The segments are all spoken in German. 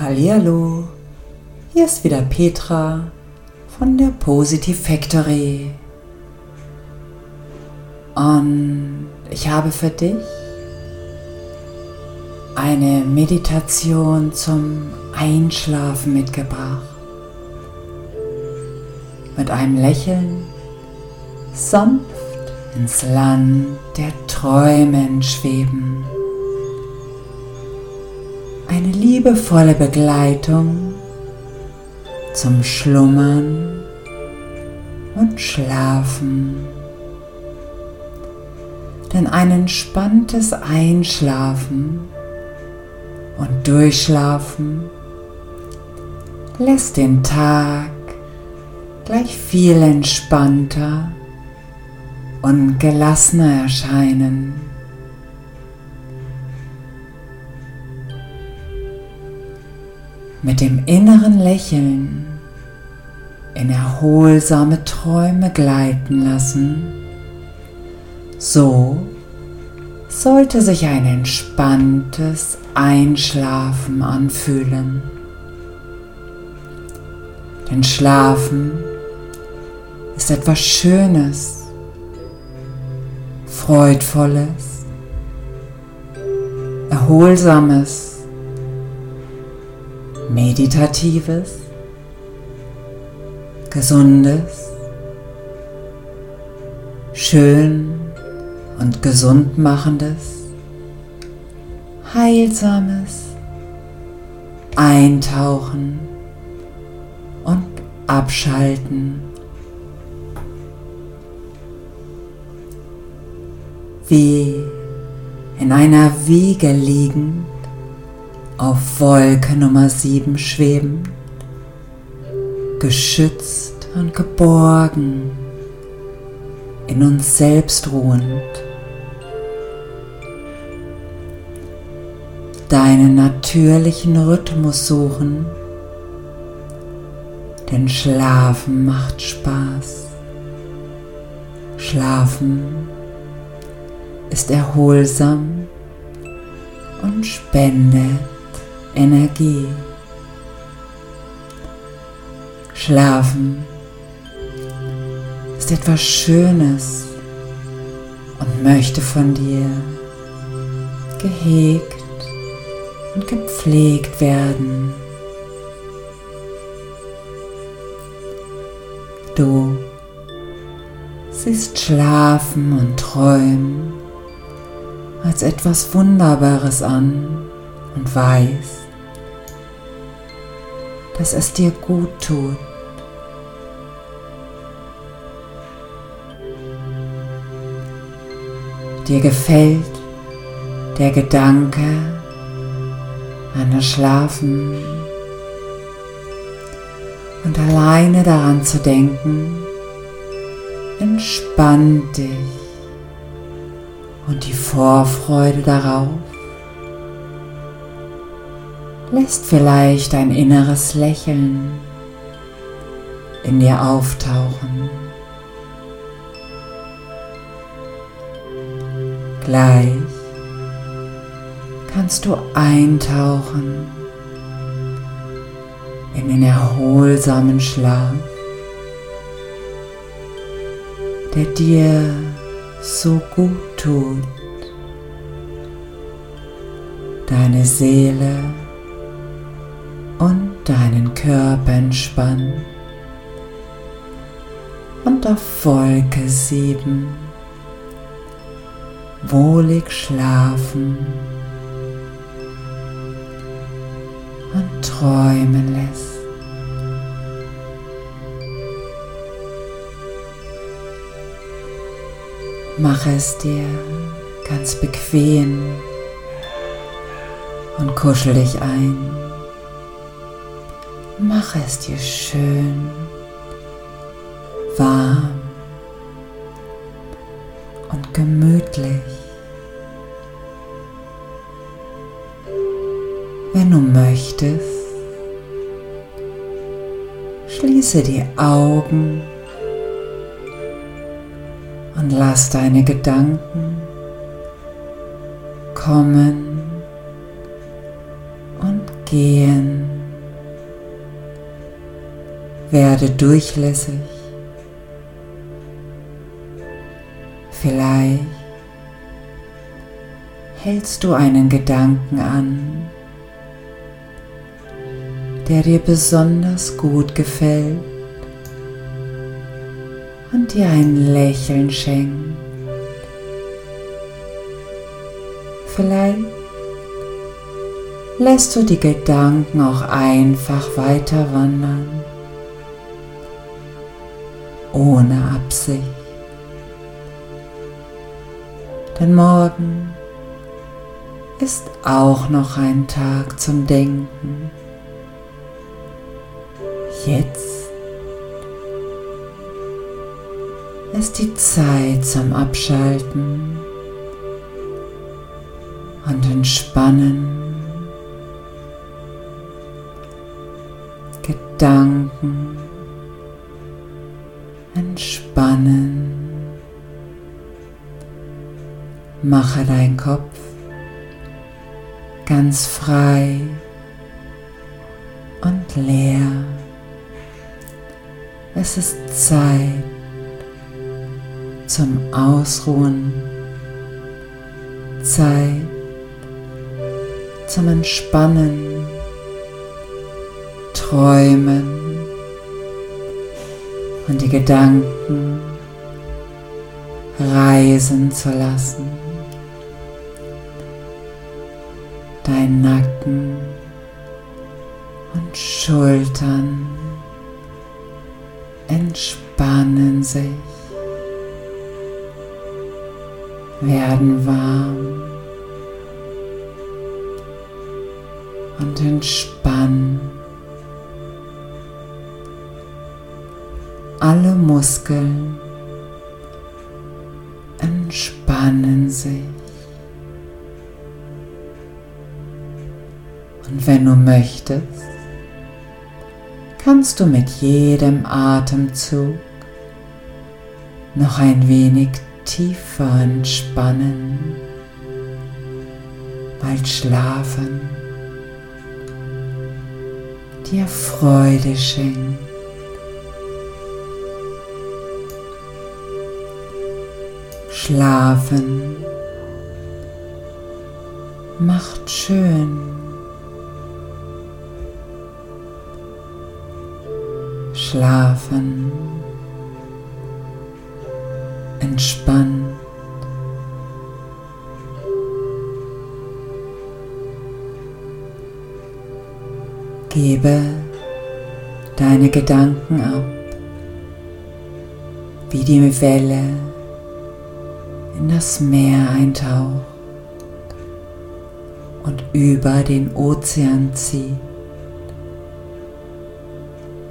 Hallihallo, hier ist wieder Petra von der Positive Factory. Und ich habe für dich eine Meditation zum Einschlafen mitgebracht. Mit einem Lächeln sanft ins Land der Träumen schweben. Eine liebevolle Begleitung zum Schlummern und Schlafen. Denn ein entspanntes Einschlafen und Durchschlafen lässt den Tag gleich viel entspannter und gelassener erscheinen. Mit dem inneren Lächeln in erholsame Träume gleiten lassen, so sollte sich ein entspanntes Einschlafen anfühlen. Denn Schlafen ist etwas Schönes Freudvolles, Erholsames, Meditatives, Gesundes, schön und gesund machendes, Heilsames, Eintauchen und Abschalten. wie in einer Wiege liegend, auf Wolke Nummer 7 schwebend, geschützt und geborgen, in uns selbst ruhend. Deinen natürlichen Rhythmus suchen, denn Schlafen macht Spaß. Schlafen ist erholsam und spendet Energie. Schlafen ist etwas Schönes und möchte von dir gehegt und gepflegt werden. Du siehst Schlafen und Träumen als etwas Wunderbares an und weißt, dass es dir gut tut. Dir gefällt der Gedanke an das Schlafen und alleine daran zu denken, entspannt dich und die Vorfreude darauf lässt vielleicht ein inneres Lächeln in dir auftauchen. Gleich kannst du eintauchen in den erholsamen Schlaf, der dir so gut tut. Deine Seele und deinen Körper entspannen und auf Wolke 7 wohlig schlafen und träumen lässt. Mache es dir ganz bequem und kuschel dich ein. Mache es dir schön, warm und gemütlich. Wenn du möchtest, schließe die Augen und lass deine Gedanken kommen und gehen. Werde durchlässig. Vielleicht hältst du einen Gedanken an, der dir besonders gut gefällt und dir ein Lächeln schenkt. Vielleicht lässt du die Gedanken auch einfach weiter wandern, ohne Absicht. Denn morgen ist auch noch ein Tag zum Denken. Jetzt ist die Zeit zum Abschalten und Entspannen. Gedanken Mache dein Kopf ganz frei und leer. Es ist Zeit zum Ausruhen, Zeit zum Entspannen, Träumen und die Gedanken reisen zu lassen. Dein Nacken und Schultern entspannen sich, werden warm und entspannen. Alle Muskeln wenn du möchtest, kannst du mit jedem Atemzug noch ein wenig tiefer entspannen, weil Schlafen dir Freude schenkt. Schlafen macht schön. Schlafen entspannt. Gebe deine Gedanken ab, wie die Welle in das Meer eintaucht und über den Ozean zieht,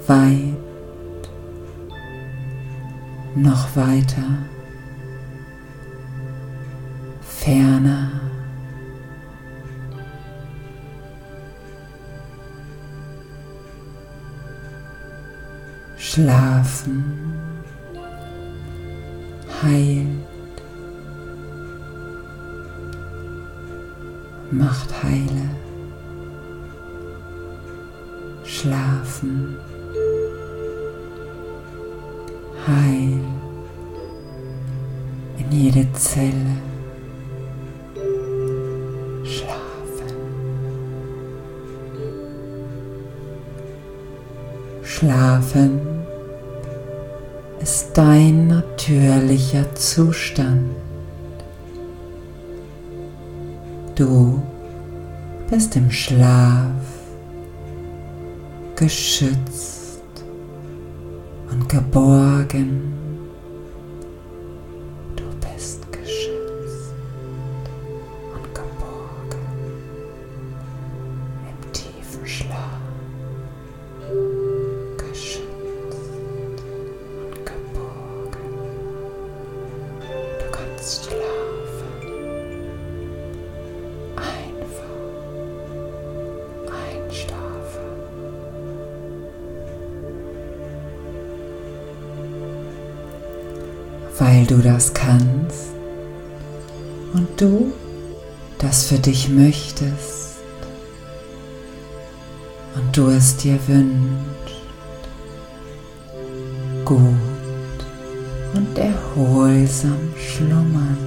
weit noch weiter, ferner. Schlafen. Heilt, macht heile. Schlafen. Heil in jede Zelle schlafen. Schlafen ist dein natürlicher Zustand. Du bist im Schlaf geschützt und geborgen. Das kannst und du das für dich möchtest und du es dir wünschst. gut und erholsam schlummern.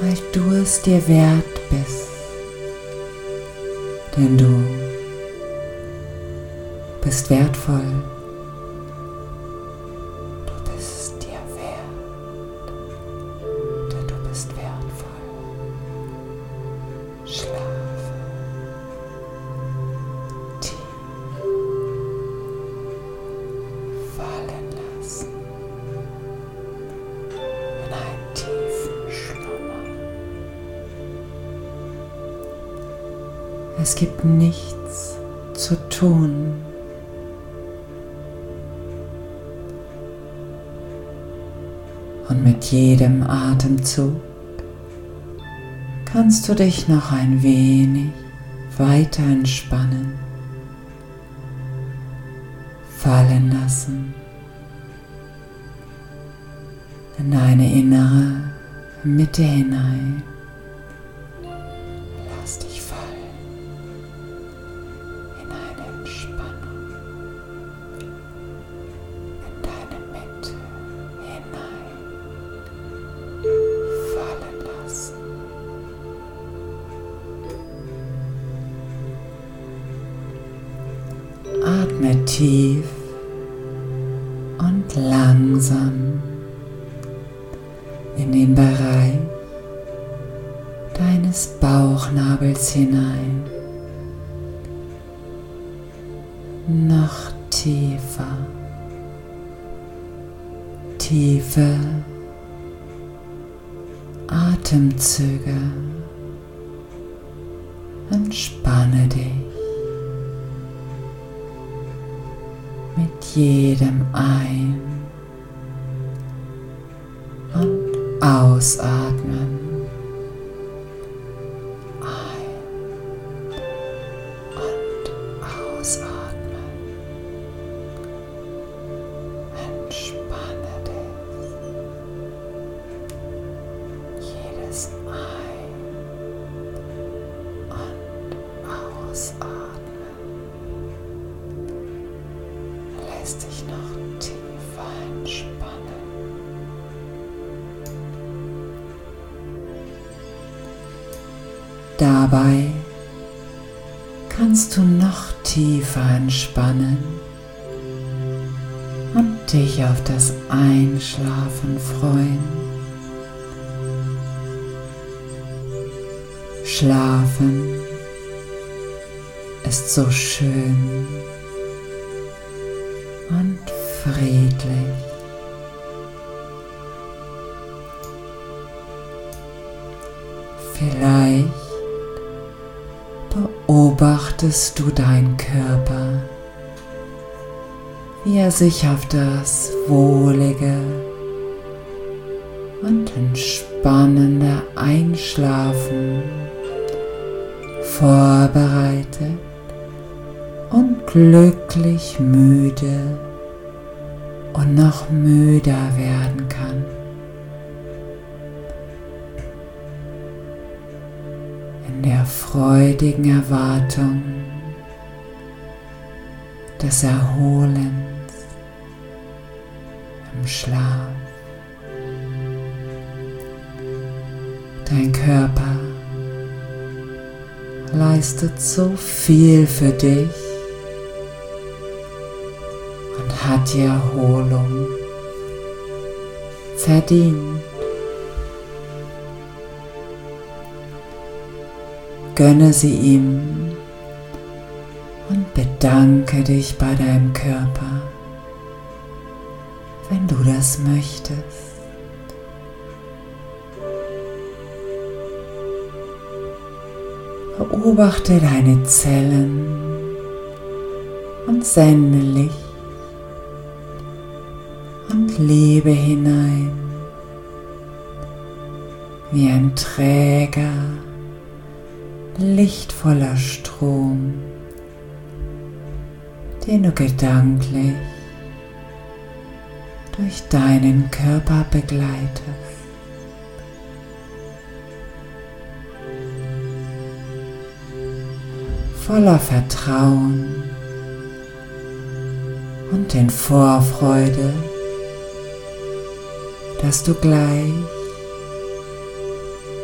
Weil du es dir wert bist, denn du bist wertvoll. Atemzug kannst du dich noch ein wenig weiter entspannen, fallen lassen? In deine innere Mitte hinein. Atemzüge. Entspanne dich. mit jedem Ein- und Ausatmen. Schlafen ist so schön und friedlich. Vielleicht beobachtest du deinen Körper, wie er sich auf das wohlige und entspannende Einschlafen vorbereitet und glücklich müde und noch müder werden kann. In der freudigen Erwartung des Erholens im Schlaf. Dein Körper leistet so viel für dich hat die Erholung verdient. Gönne sie ihm und bedanke dich bei deinem Körper, wenn du das möchtest. Beobachte deine Zellen und sende Licht und Liebe hinein, wie ein träger, lichtvoller Strom, den du gedanklich durch deinen Körper begleitest. Voller Vertrauen und in Vorfreude, dass du gleich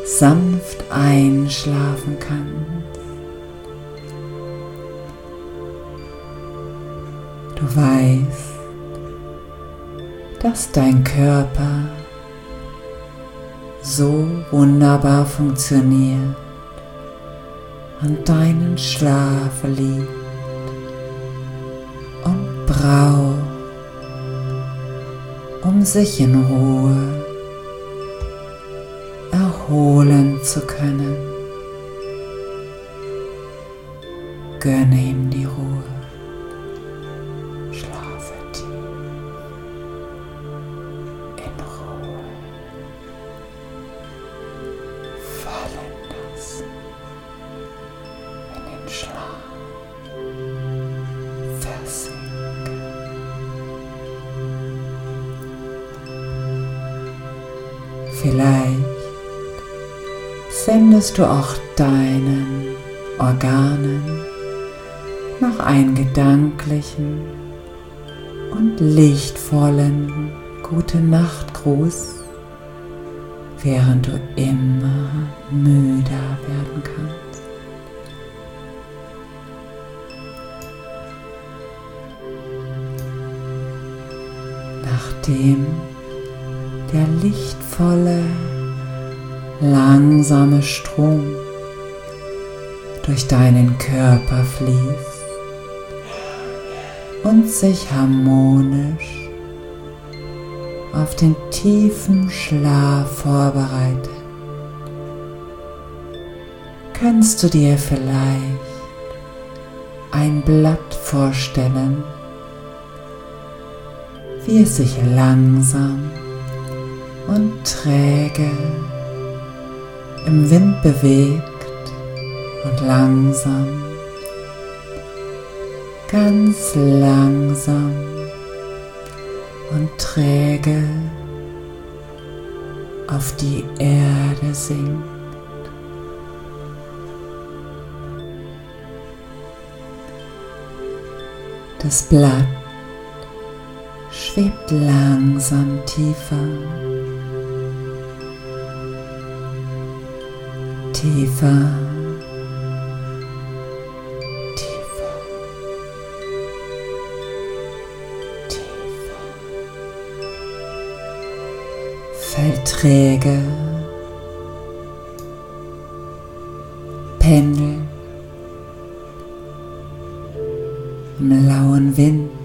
sanft einschlafen kannst. Du weißt, dass dein Körper so wunderbar funktioniert und deinen Schlaf liebt und braucht, um sich in Ruhe erholen zu können. Gönne ihm die Ruhe. Schlafe tief in Ruhe. Fallen lassen Schlaf. Versinken. Vielleicht sendest du auch deinen Organen noch einen gedanklichen und lichtvollen Gute Nachtgruß, während du immer müder werden kannst. Nachdem der lichtvolle langsame Strom durch deinen Körper fließt und sich harmonisch auf den tiefen Schlaf vorbereitet, kannst du dir vielleicht ein Blatt vorstellen, wie es sich langsam und träge im Wind bewegt und langsam, ganz langsam und träge auf die Erde sinkt. Das Blatt schwebt langsam tiefer. Tiefer, tiefer, tiefer. Fällt träge, pendelt im lauen Wind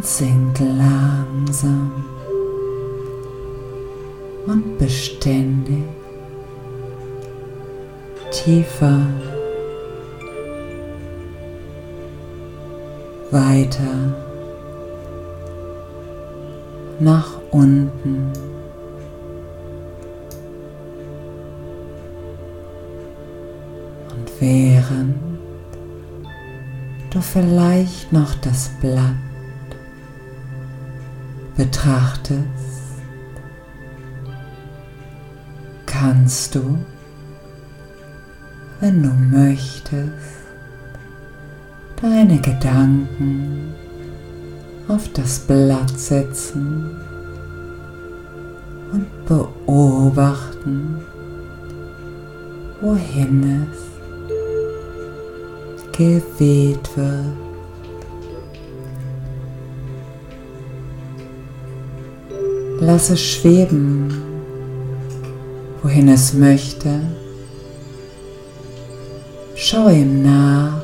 und sinkt langsam und beständig tiefer, weiter nach unten. Und während du vielleicht noch das Blatt betrachtest, kannst du, wenn du möchtest, deine Gedanken auf das Blatt setzen und beobachten, wohin es geweht wird. Lass es schweben wohin es möchte. Schau ihm nach,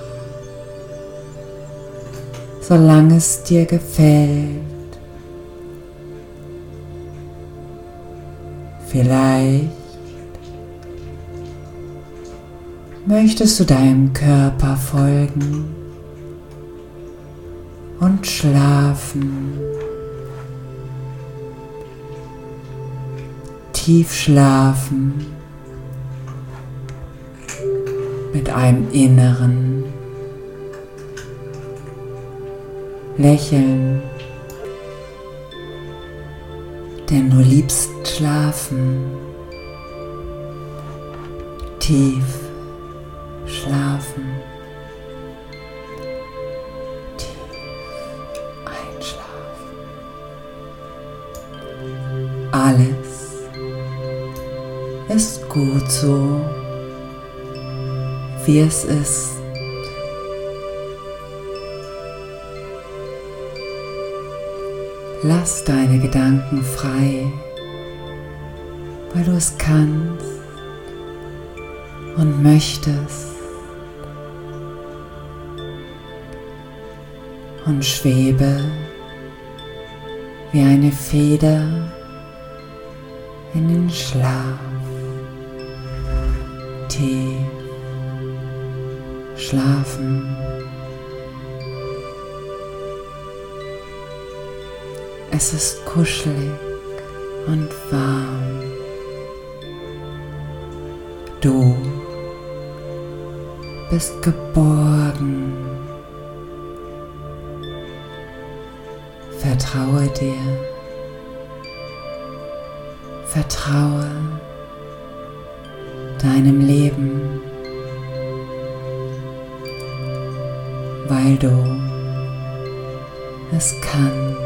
solange es dir gefällt. Vielleicht möchtest du deinem Körper folgen und schlafen. Tief schlafen mit einem inneren Lächeln, denn du liebst schlafen, tief schlafen, gut so, wie es ist. Lass deine Gedanken frei, weil du es kannst und möchtest. Und schwebe wie eine Feder in den Schlaf. Tief schlafen. Es ist kuschelig und warm. Du bist geborgen. Vertraue dir. Vertraue deinem Leben, weil du es kannst.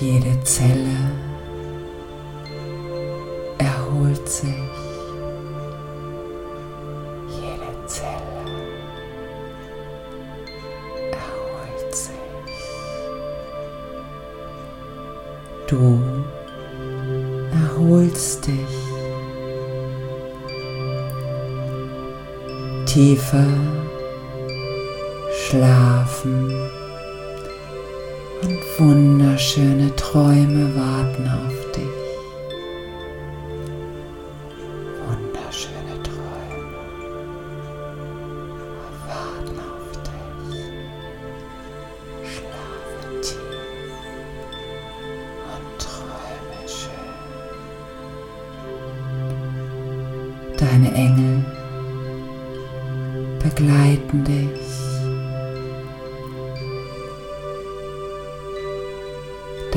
Jede Zelle erholt sich. Jede Zelle erholt sich. Du erholst dich tiefer schlafen wunderschöne Träume warten auf dich.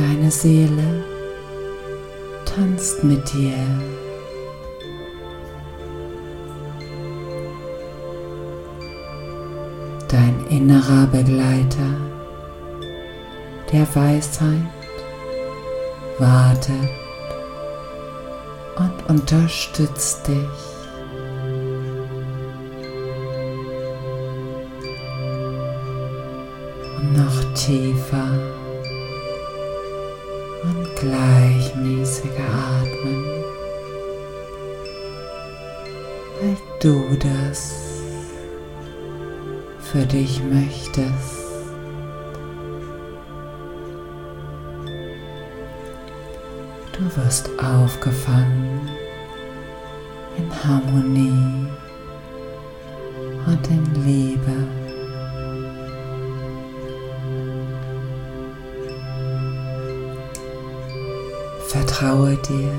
Deine Seele tanzt mit dir. Dein innerer Begleiter der Weisheit wartet und unterstützt dich. Und noch tiefer und gleichmäßiger atmen, weil du das für dich möchtest. Du wirst aufgefangen in Harmonie und in Liebe. Vertraue dir,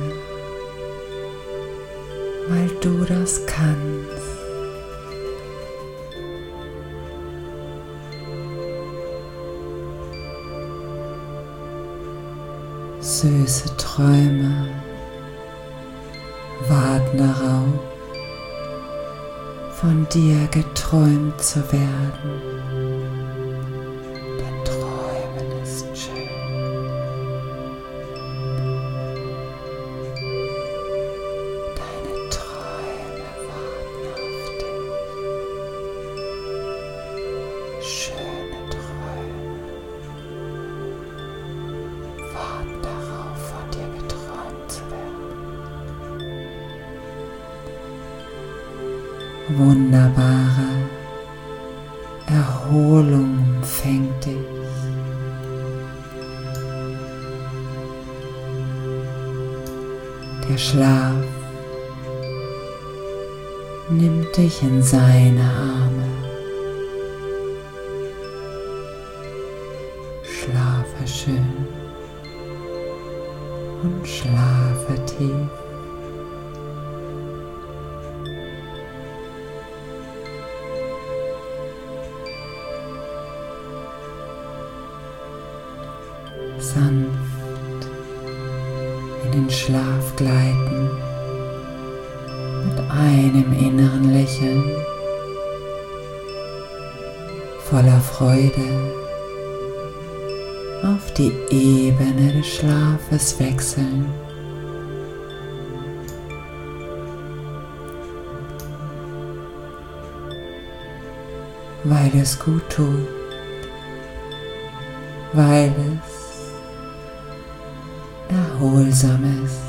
weil du das kannst. Süße Träume warten darauf, von dir geträumt zu werden. Denk dich. Der Schlaf nimmt dich in seine Arme. Schlafe schön und schlafe tief. Es gut tut, weil es erholsam ist.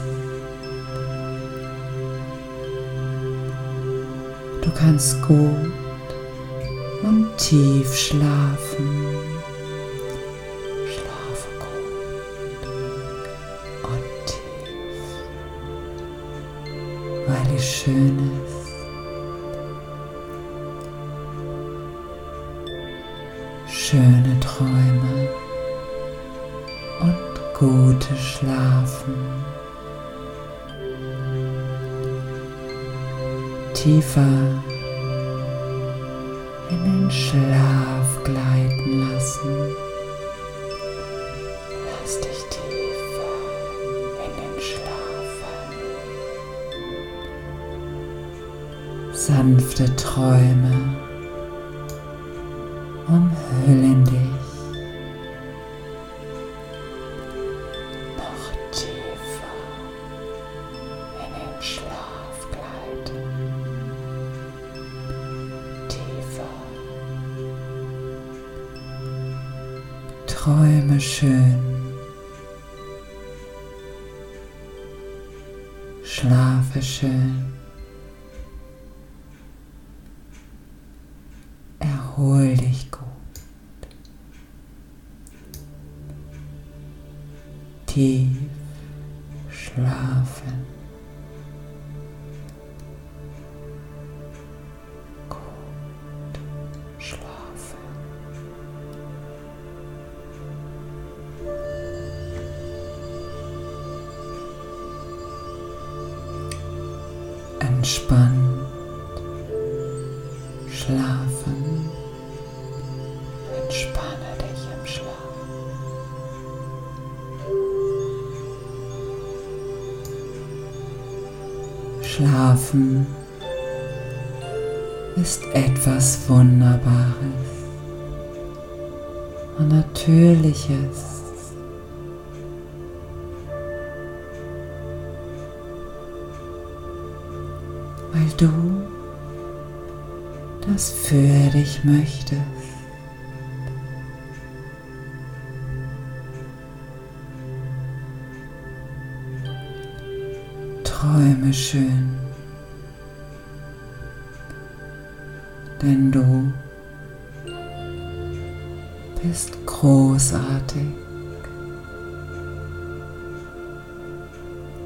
Du kannst gut und tief schlafen. weil es schön ist. Schöne Träume und gute Schlafen. Tiefer in den Schlaf gleiten lassen. sanfte Träume Helen. Tief Schlafen ist etwas Wunderbares und Natürliches. Weil du das für dich möchtest. Träume schön, denn du bist großartig.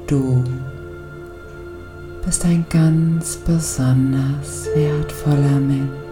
Du bist ein ganz besonders wertvoller Mensch.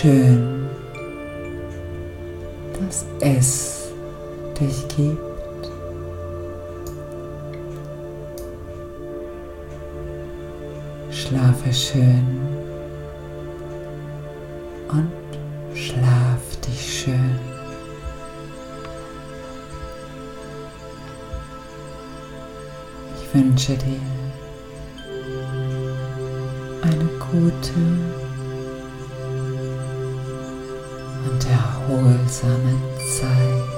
schön, dass es dich gibt. Schlafe schön und schlaf dich schön. Ich wünsche dir eine gute und erholsame Zeit.